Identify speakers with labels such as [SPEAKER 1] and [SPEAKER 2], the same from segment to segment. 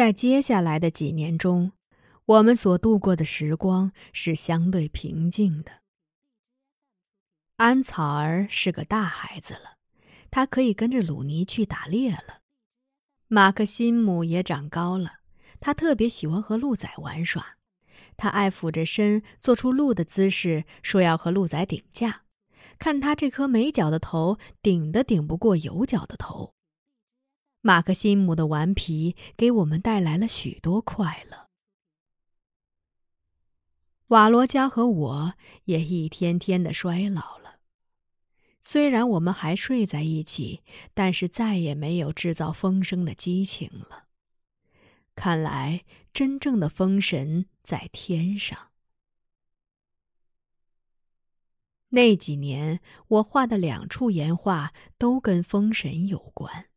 [SPEAKER 1] 在接下来的几年中，我们所度过的时光是相对平静的。安草儿是个大孩子了，他可以跟着鲁尼去打猎了。马克辛姆也长高了，他特别喜欢和鹿仔玩耍。他爱俯着身，做出鹿的姿势，说要和鹿仔顶架。看他这颗没角的头，顶的顶不过有角的头。马克辛姆的顽皮给我们带来了许多快乐。瓦罗加和我也一天天的衰老了。虽然我们还睡在一起，但是再也没有制造风声的激情了。看来，真正的风神在天上。那几年，我画的两处岩画都跟风神有关。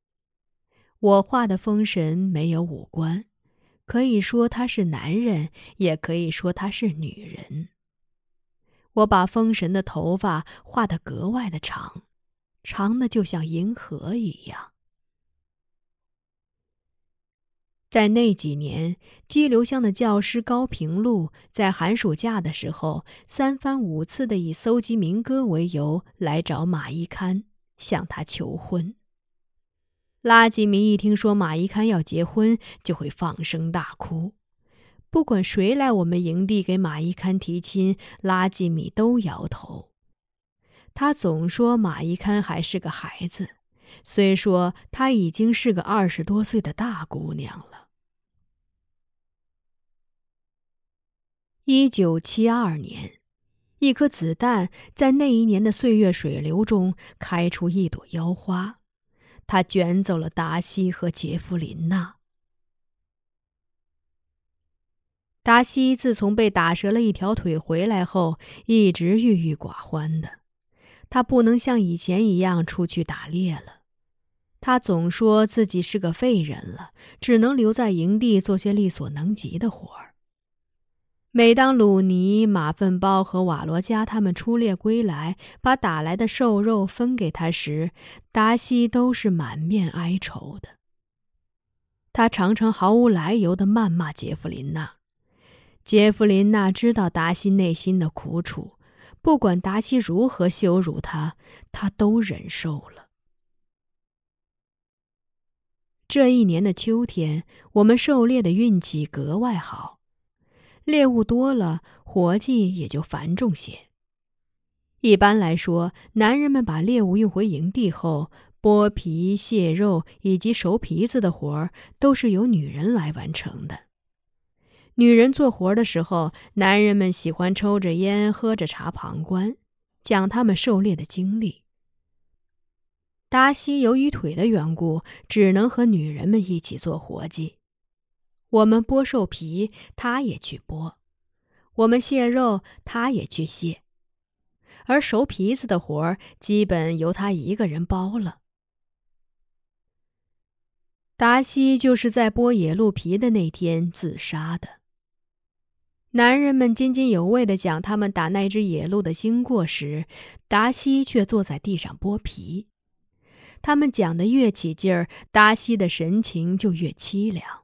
[SPEAKER 1] 我画的风神没有五官，可以说他是男人，也可以说他是女人。我把风神的头发画得格外的长，长的就像银河一样。在那几年，激流乡的教师高平路在寒暑假的时候，三番五次的以搜集民歌为由来找马一堪，向他求婚。拉吉米一听说马一堪要结婚，就会放声大哭。不管谁来我们营地给马一堪提亲，拉吉米都摇头。他总说马一堪还是个孩子，虽说他已经是个二十多岁的大姑娘了。一九七二年，一颗子弹在那一年的岁月水流中开出一朵妖花，他卷走了达西和杰弗琳娜。达西自从被打折了一条腿回来后，一直郁郁寡欢的。他不能像以前一样出去打猎了。他总说自己是个废人了，只能留在营地做些力所能及的活儿。每当鲁尼、马粪包和瓦罗加他们出猎归来，把打来的瘦肉分给他时，达西都是满面哀愁的。他常常毫无来由地谩骂杰弗琳娜。杰弗琳娜知道达西内心的苦楚，不管达西如何羞辱他，他都忍受了。这一年的秋天，我们狩猎的运气格外好，猎物多了，活计也就繁重些。一般来说，男人们把猎物运回营地后，剥皮、卸肉以及熟皮子的活儿，都是由女人来完成的。女人做活的时候，男人们喜欢抽着烟、喝着茶旁观，讲他们狩猎的经历。达西由于腿的缘故，只能和女人们一起做活计。我们剥兽皮，他也去剥；我们卸肉，他也去卸。而熟皮子的活儿，基本由他一个人包了。达西就是在剥野鹿皮的那天自杀的。男人们津津有味地讲他们打那只野鹿的经过时，达西却坐在地上剥皮。他们讲得越起劲儿，达西的神情就越凄凉。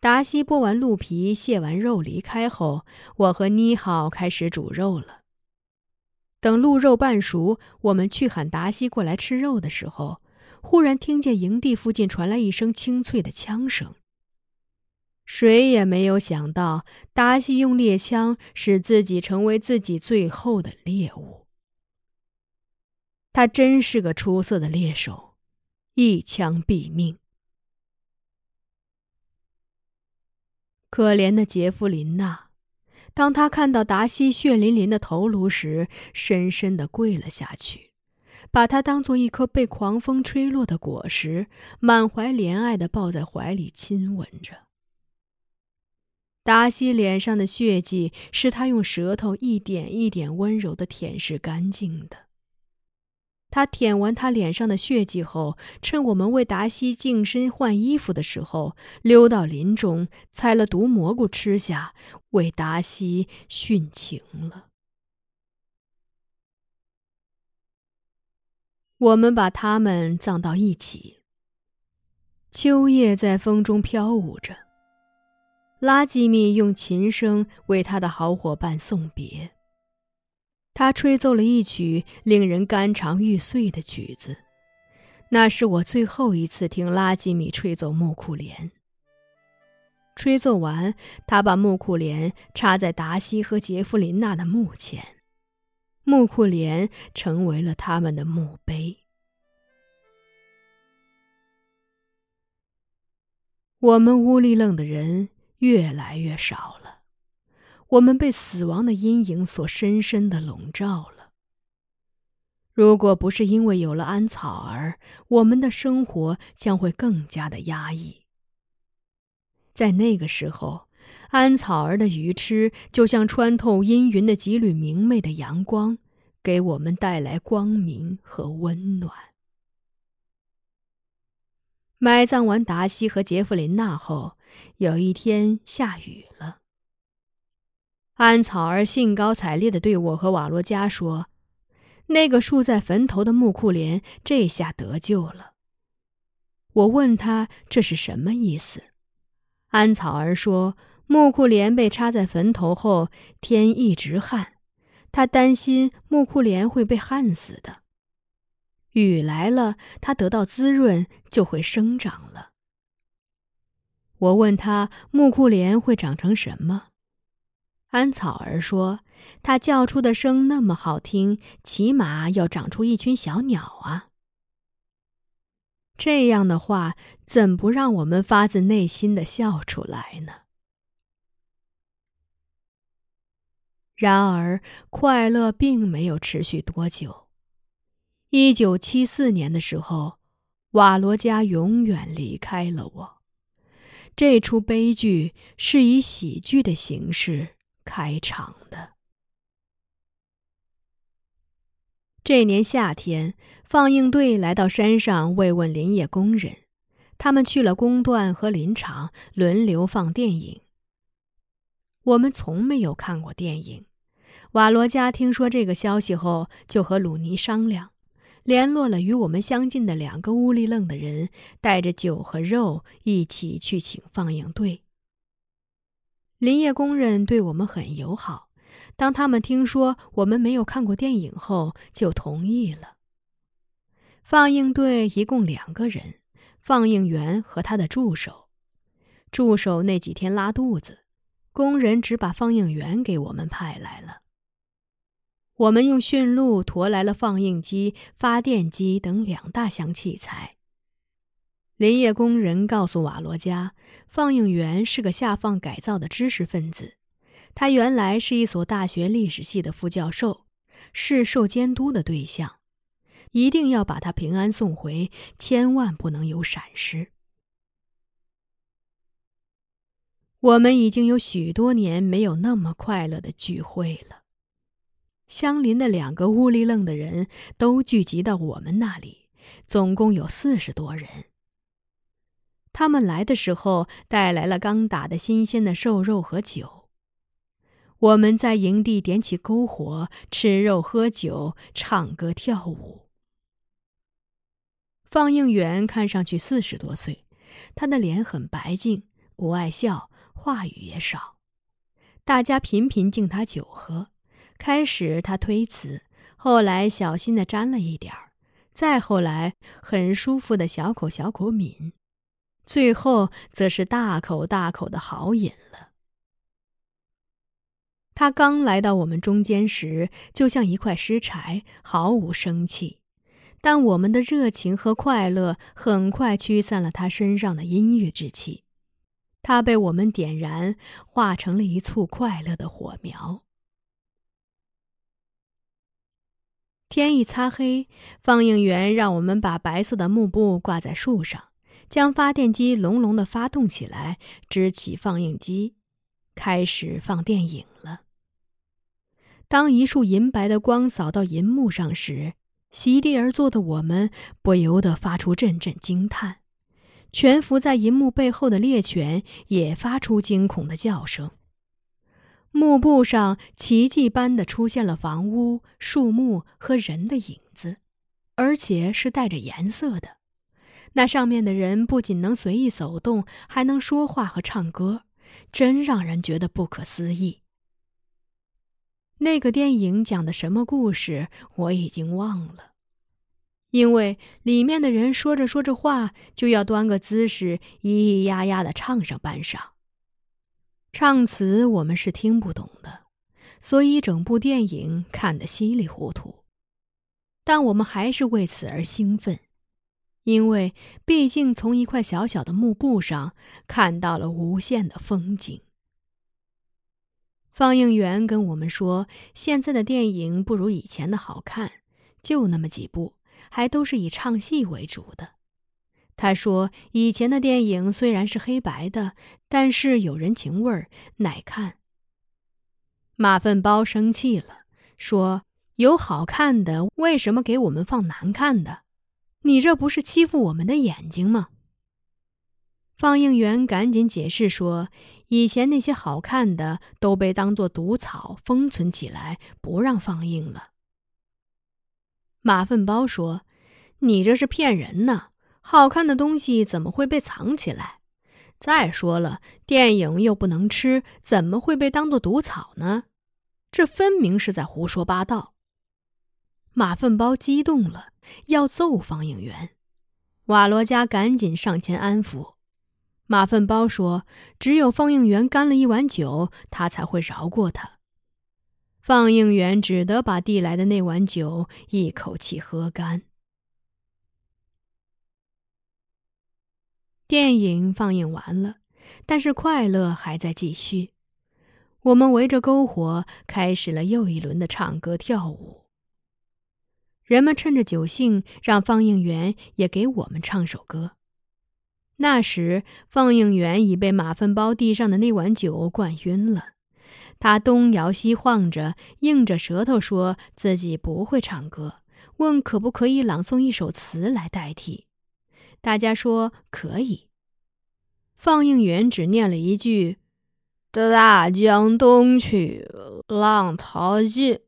[SPEAKER 1] 达西剥完鹿皮、卸完肉离开后，我和妮好开始煮肉了。等鹿肉半熟，我们去喊达西过来吃肉的时候，忽然听见营地附近传来一声清脆的枪声。谁也没有想到，达西用猎枪使自己成为自己最后的猎物。他真是个出色的猎手，一枪毙命。可怜的杰弗琳娜，当他看到达西血淋淋的头颅时，深深的跪了下去，把他当做一颗被狂风吹落的果实，满怀怜爱的抱在怀里亲吻着。达西脸上的血迹是他用舌头一点一点温柔的舔舐干净的。他舔完他脸上的血迹后，趁我们为达西净身换衣服的时候，溜到林中采了毒蘑菇吃下，为达西殉情了。我们把他们葬到一起。秋叶在风中飘舞着。拉基米用琴声为他的好伙伴送别。他吹奏了一曲令人肝肠欲碎的曲子，那是我最后一次听拉基米吹奏木库莲。吹奏完，他把木库莲插在达西和杰弗琳娜的墓前，木库莲成为了他们的墓碑。我们乌里楞的人越来越少了，我们被死亡的阴影所深深的笼罩了。如果不是因为有了安草儿，我们的生活将会更加的压抑。在那个时候，安草儿的鱼吃就像穿透阴云的几缕明媚的阳光，给我们带来光明和温暖。埋葬完达西和杰弗琳娜后，有一天下雨了。安草儿兴高采烈地对我和瓦罗加说：“那个竖在坟头的木库莲这下得救了。”我问他这是什么意思。安草儿说：“木库莲被插在坟头后，天一直旱，他担心木库莲会被旱死的。雨来了，它得到滋润，就会生长了。”我问他：“木库莲会长成什么？”安草儿说：“它叫出的声那么好听，起码要长出一群小鸟啊。”这样的话，怎不让我们发自内心的笑出来呢？然而，快乐并没有持续多久。一九七四年的时候，瓦罗加永远离开了我。这出悲剧是以喜剧的形式开场的。这年夏天，放映队来到山上慰问林业工人。他们去了工段和林场，轮流放电影。我们从没有看过电影。瓦罗加听说这个消息后，就和鲁尼商量，联络了与我们相近的两个乌里楞的人，带着酒和肉一起去请放映队。林业工人对我们很友好。当他们听说我们没有看过电影后，就同意了。放映队一共两个人，放映员和他的助手。助手那几天拉肚子，工人只把放映员给我们派来了。我们用驯鹿驮来了放映机、发电机等两大箱器材。林业工人告诉瓦罗加，放映员是个下放改造的知识分子。他原来是一所大学历史系的副教授，是受监督的对象，一定要把他平安送回，千万不能有闪失。我们已经有许多年没有那么快乐的聚会了。相邻的两个乌里楞的人都聚集到我们那里，总共有四十多人。他们来的时候带来了刚打的新鲜的瘦肉和酒。我们在营地点起篝火，吃肉、喝酒、唱歌、跳舞。放映员看上去四十多岁，他的脸很白净，不爱笑，话语也少。大家频频敬他酒喝。开始他推辞，后来小心的沾了一点儿，再后来很舒服的小口小口抿，最后则是大口大口的豪饮了。他刚来到我们中间时，就像一块湿柴，毫无生气。但我们的热情和快乐很快驱散了他身上的阴郁之气。他被我们点燃，化成了一簇快乐的火苗。天一擦黑，放映员让我们把白色的幕布挂在树上，将发电机隆隆的发动起来，支起放映机，开始放电影了。当一束银白的光扫到银幕上时，席地而坐的我们不由得发出阵阵惊叹。蜷伏在银幕背后的猎犬也发出惊恐的叫声。幕布上奇迹般的出现了房屋、树木和人的影子，而且是带着颜色的。那上面的人不仅能随意走动，还能说话和唱歌，真让人觉得不可思议。那个电影讲的什么故事，我已经忘了，因为里面的人说着说着话，就要端个姿势，咿咿呀呀的唱上半晌。唱词我们是听不懂的，所以整部电影看得稀里糊涂。但我们还是为此而兴奋，因为毕竟从一块小小的幕布上看到了无限的风景。放映员跟我们说，现在的电影不如以前的好看，就那么几部，还都是以唱戏为主的。他说，以前的电影虽然是黑白的，但是有人情味儿，耐看。马粪包生气了，说。有好看的，为什么给我们放难看的？你这不是欺负我们的眼睛吗？放映员赶紧解释说，以前那些好看的都被当作毒草封存起来，不让放映了。马粪包说：“你这是骗人呢！好看的东西怎么会被藏起来？再说了，电影又不能吃，怎么会被当作毒草呢？这分明是在胡说八道。”马粪包激动了，要揍放映员。瓦罗加赶紧上前安抚。马粪包说：“只有放映员干了一碗酒，他才会饶过他。”放映员只得把递来的那碗酒一口气喝干。电影放映完了，但是快乐还在继续。我们围着篝火，开始了又一轮的唱歌跳舞。人们趁着酒兴，让放映员也给我们唱首歌。那时，放映员已被马粪包地上的那碗酒灌晕了，他东摇西晃着，硬着舌头说自己不会唱歌，问可不可以朗诵一首词来代替。大家说可以。放映员只念了一句：“大江东去，浪淘尽。”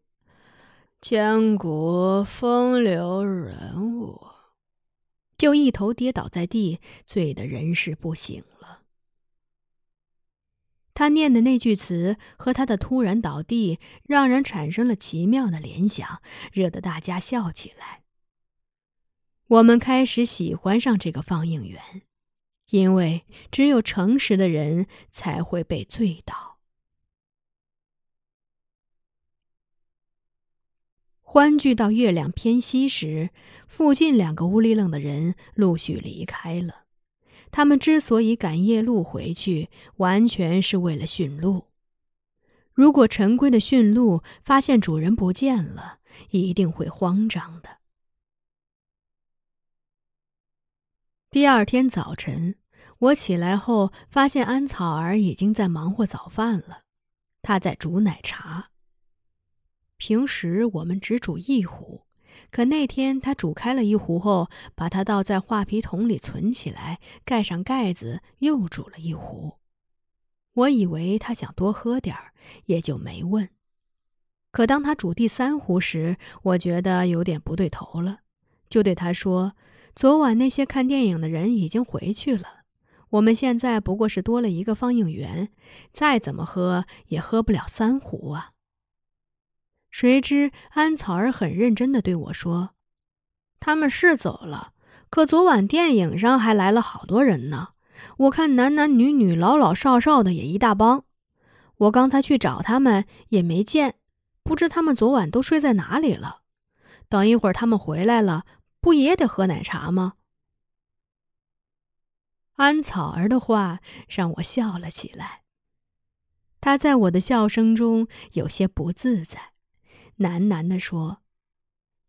[SPEAKER 1] 千古风流人物，就一头跌倒在地，醉得人事不省了。他念的那句词和他的突然倒地，让人产生了奇妙的联想，惹得大家笑起来。我们开始喜欢上这个放映员，因为只有诚实的人才会被醉倒。欢聚到月亮偏西时，附近两个乌里楞的人陆续离开了。他们之所以赶夜路回去，完全是为了驯鹿。如果陈规的驯鹿发现主人不见了，一定会慌张的。第二天早晨，我起来后发现安草儿已经在忙活早饭了，他在煮奶茶。平时我们只煮一壶，可那天他煮开了一壶后，把它倒在画皮桶里存起来，盖上盖子，又煮了一壶。我以为他想多喝点儿，也就没问。可当他煮第三壶时，我觉得有点不对头了，就对他说：“昨晚那些看电影的人已经回去了，我们现在不过是多了一个放映员，再怎么喝也喝不了三壶啊。”谁知安草儿很认真的对我说：“他们是走了，可昨晚电影上还来了好多人呢。我看男男女女、老老少少的也一大帮。我刚才去找他们也没见，不知他们昨晚都睡在哪里了。等一会儿他们回来了，不也得喝奶茶吗？”安草儿的话让我笑了起来。他在我的笑声中有些不自在。喃喃地说：“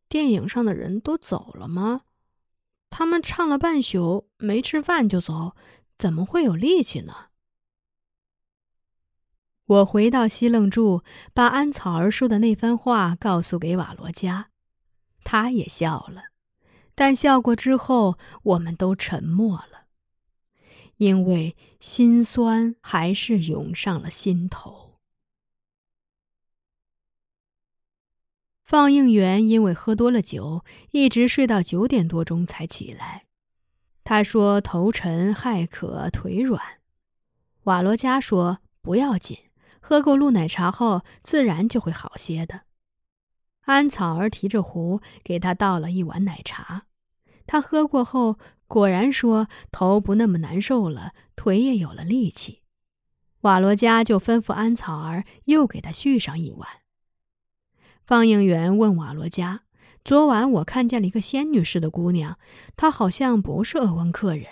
[SPEAKER 1] 电影上的人都走了吗？他们唱了半宿，没吃饭就走，怎么会有力气呢？”我回到西楞住，把安草儿说的那番话告诉给瓦罗加，他也笑了，但笑过之后，我们都沉默了，因为心酸还是涌上了心头。放映员因为喝多了酒，一直睡到九点多钟才起来。他说头沉、害渴、腿软。瓦罗加说不要紧，喝够鹿奶茶后自然就会好些的。安草儿提着壶给他倒了一碗奶茶，他喝过后果然说头不那么难受了，腿也有了力气。瓦罗加就吩咐安草儿又给他续上一碗。放映员问瓦罗加：“昨晚我看见了一个仙女似的姑娘，她好像不是鄂温克人，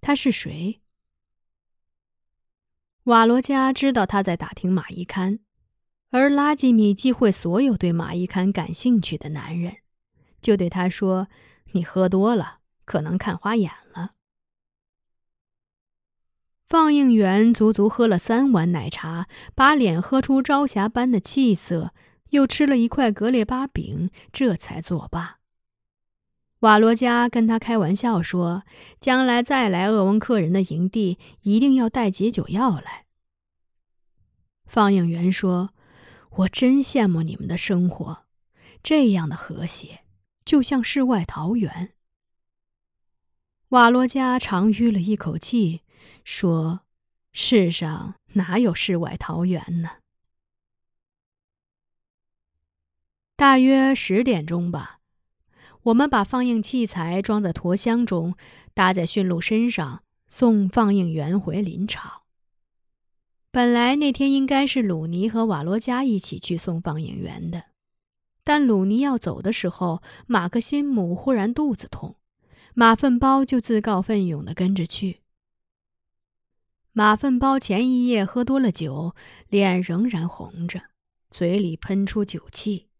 [SPEAKER 1] 她是谁？”瓦罗加知道他在打听马伊堪，而拉吉米忌讳所有对马伊堪感兴趣的男人，就对他说：“你喝多了，可能看花眼了。”放映员足足喝了三碗奶茶，把脸喝出朝霞般的气色，又吃了一块格列巴饼，这才作罢。瓦罗加跟他开玩笑说：“将来再来鄂温克人的营地，一定要带解酒药来。”放映员说：“我真羡慕你们的生活，这样的和谐，就像世外桃源。”瓦罗加长吁了一口气。说：“世上哪有世外桃源呢？”大约十点钟吧，我们把放映器材装在驼箱中，搭在驯鹿身上，送放映员回林场。本来那天应该是鲁尼和瓦罗加一起去送放映员的，但鲁尼要走的时候，马克辛姆忽然肚子痛，马粪包就自告奋勇的跟着去。马粪包前一夜喝多了酒，脸仍然红着，嘴里喷出酒气。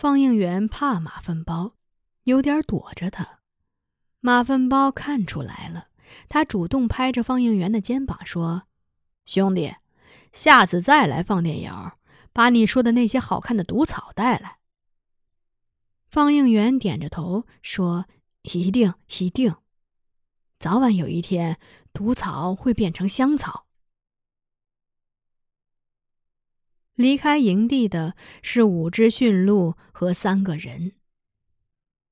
[SPEAKER 1] 放映员怕马粪包，有点躲着他。马粪包看出来了，他主动拍着放映员的肩膀说：“兄弟，下次再来放电影，把你说的那些好看的毒草带来。”放映员点着头说：“一定，一定。”早晚有一天，毒草会变成香草。离开营地的是五只驯鹿和三个人。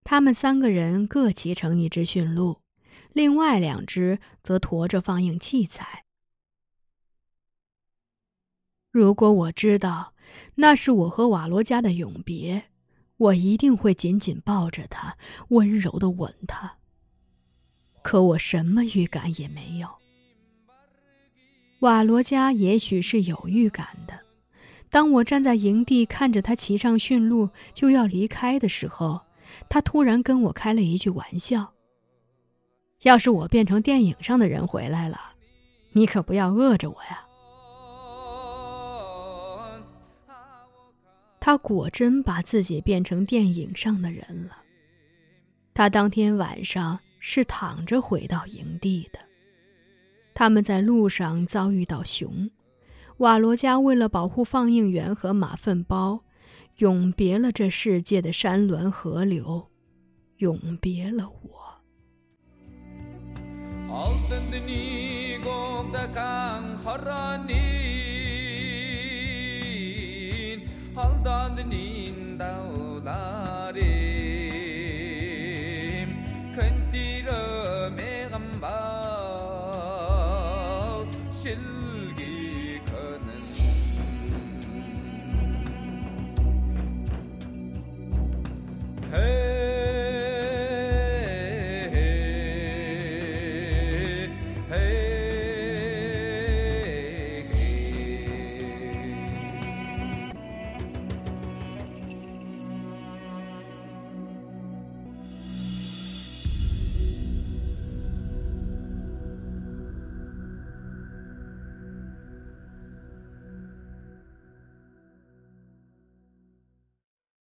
[SPEAKER 1] 他们三个人各骑成一只驯鹿，另外两只则驮着放映器材。如果我知道那是我和瓦罗加的永别，我一定会紧紧抱着他，温柔的吻他。可我什么预感也没有。瓦罗加也许是有预感的。当我站在营地看着他骑上驯鹿就要离开的时候，他突然跟我开了一句玩笑：“要是我变成电影上的人回来了，你可不要饿着我呀。”他果真把自己变成电影上的人了。他当天晚上。是躺着回到营地的。他们在路上遭遇到熊，瓦罗加为了保护放映员和马粪包，永别了这世界的山峦河流，永别了我。